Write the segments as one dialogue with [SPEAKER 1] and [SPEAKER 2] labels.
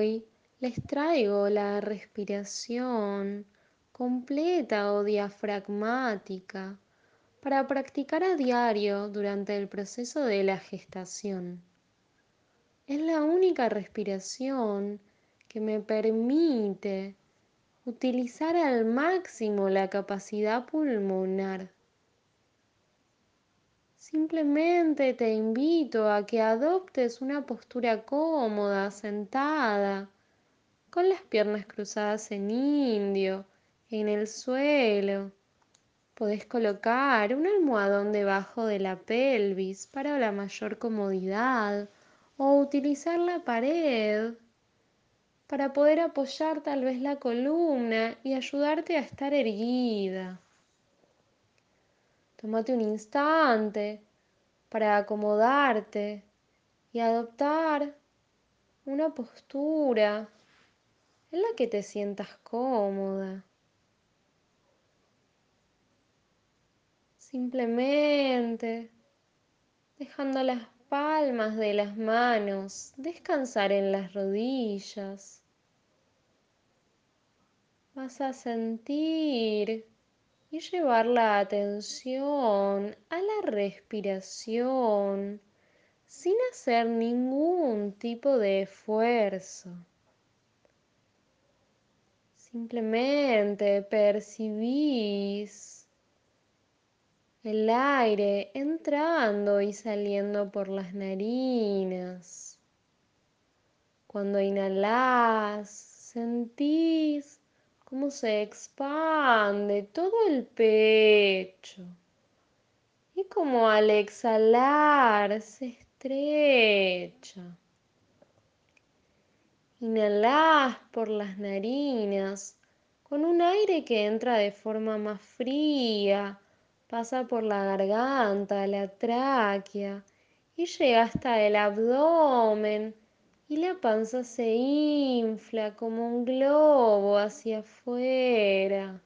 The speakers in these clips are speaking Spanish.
[SPEAKER 1] hoy les traigo la respiración completa o diafragmática para practicar a diario durante el proceso de la gestación. Es la única respiración que me permite utilizar al máximo la capacidad pulmonar. Simplemente te invito a que adoptes una postura cómoda, sentada, con las piernas cruzadas en indio, en el suelo. Podés colocar un almohadón debajo de la pelvis para la mayor comodidad o utilizar la pared para poder apoyar tal vez la columna y ayudarte a estar erguida. Tómate un instante para acomodarte y adoptar una postura en la que te sientas cómoda. Simplemente dejando las palmas de las manos descansar en las rodillas. Vas a sentir y llevar la atención a la respiración sin hacer ningún tipo de esfuerzo. Simplemente percibís el aire entrando y saliendo por las narinas. Cuando inhalas, sentís cómo se expande todo el pecho y como al exhalar se estrecha. Inhalas por las narinas con un aire que entra de forma más fría, pasa por la garganta, la tráquea y llega hasta el abdomen y la panza se infla como un globo hacia afuera.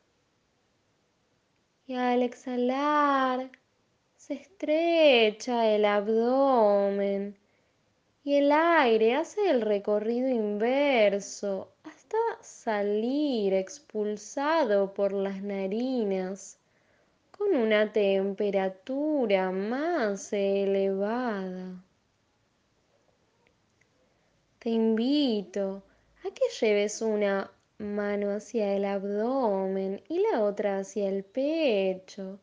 [SPEAKER 1] Y al exhalar se estrecha el abdomen y el aire hace el recorrido inverso hasta salir expulsado por las narinas con una temperatura más elevada te invito a que lleves una mano hacia el abdomen y la otra hacia el pecho,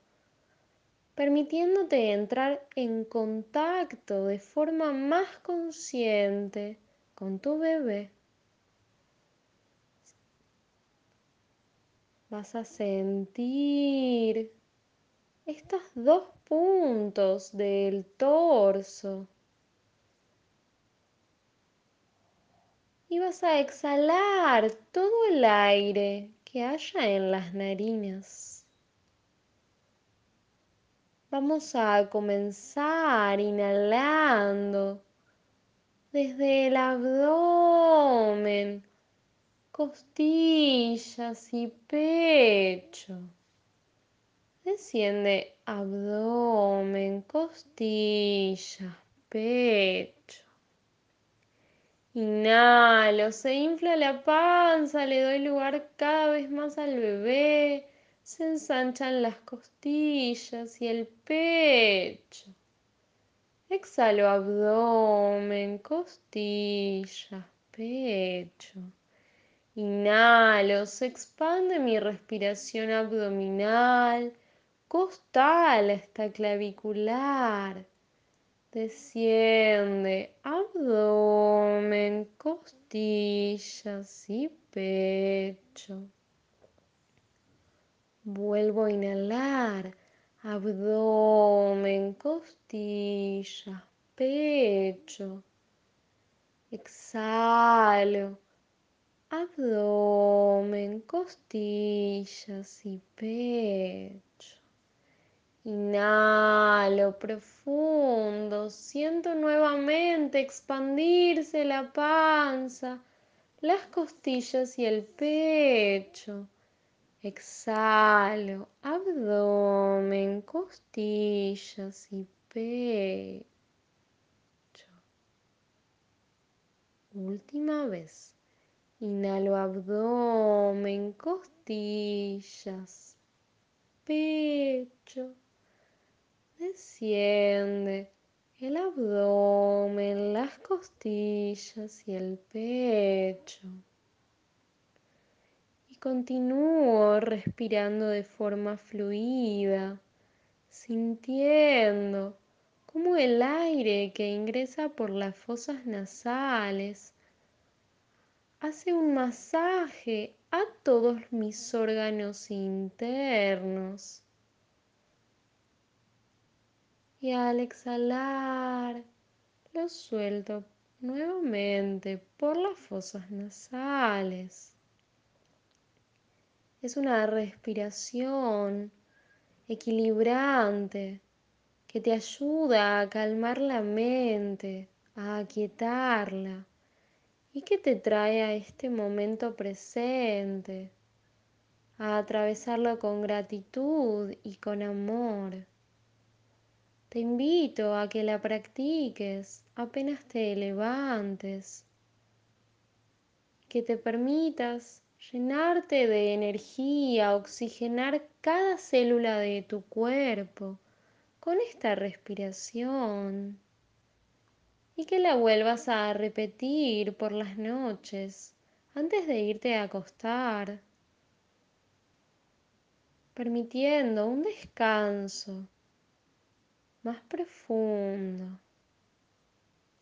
[SPEAKER 1] permitiéndote entrar en contacto de forma más consciente con tu bebé. Vas a sentir estos dos puntos del torso y vas a exhalar todo el aire que haya en las narinas. Vamos a comenzar inhalando desde el abdomen, costillas y pecho. Desciende abdomen, costillas, pecho. Inhalo, se infla la panza, le doy lugar cada vez más al bebé, se ensanchan las costillas y el pecho. Exhalo abdomen, costillas, pecho. Inhalo, se expande mi respiración abdominal, costal hasta clavicular desciende abdomen, costillas y pecho. Vuelvo a inhalar, abdomen, costillas, pecho. Exhalo, abdomen, costillas y pecho. Inhalo profundo, siento nuevamente expandirse la panza, las costillas y el pecho. Exhalo, abdomen, costillas y pecho. Última vez. Inhalo abdomen, costillas, pecho. Desciende el abdomen, las costillas y el pecho. Y continúo respirando de forma fluida, sintiendo como el aire que ingresa por las fosas nasales hace un masaje a todos mis órganos internos. Y al exhalar, lo suelto nuevamente por las fosas nasales. Es una respiración equilibrante que te ayuda a calmar la mente, a aquietarla y que te trae a este momento presente, a atravesarlo con gratitud y con amor. Te invito a que la practiques apenas te levantes, que te permitas llenarte de energía, oxigenar cada célula de tu cuerpo con esta respiración y que la vuelvas a repetir por las noches antes de irte a acostar, permitiendo un descanso más profundo.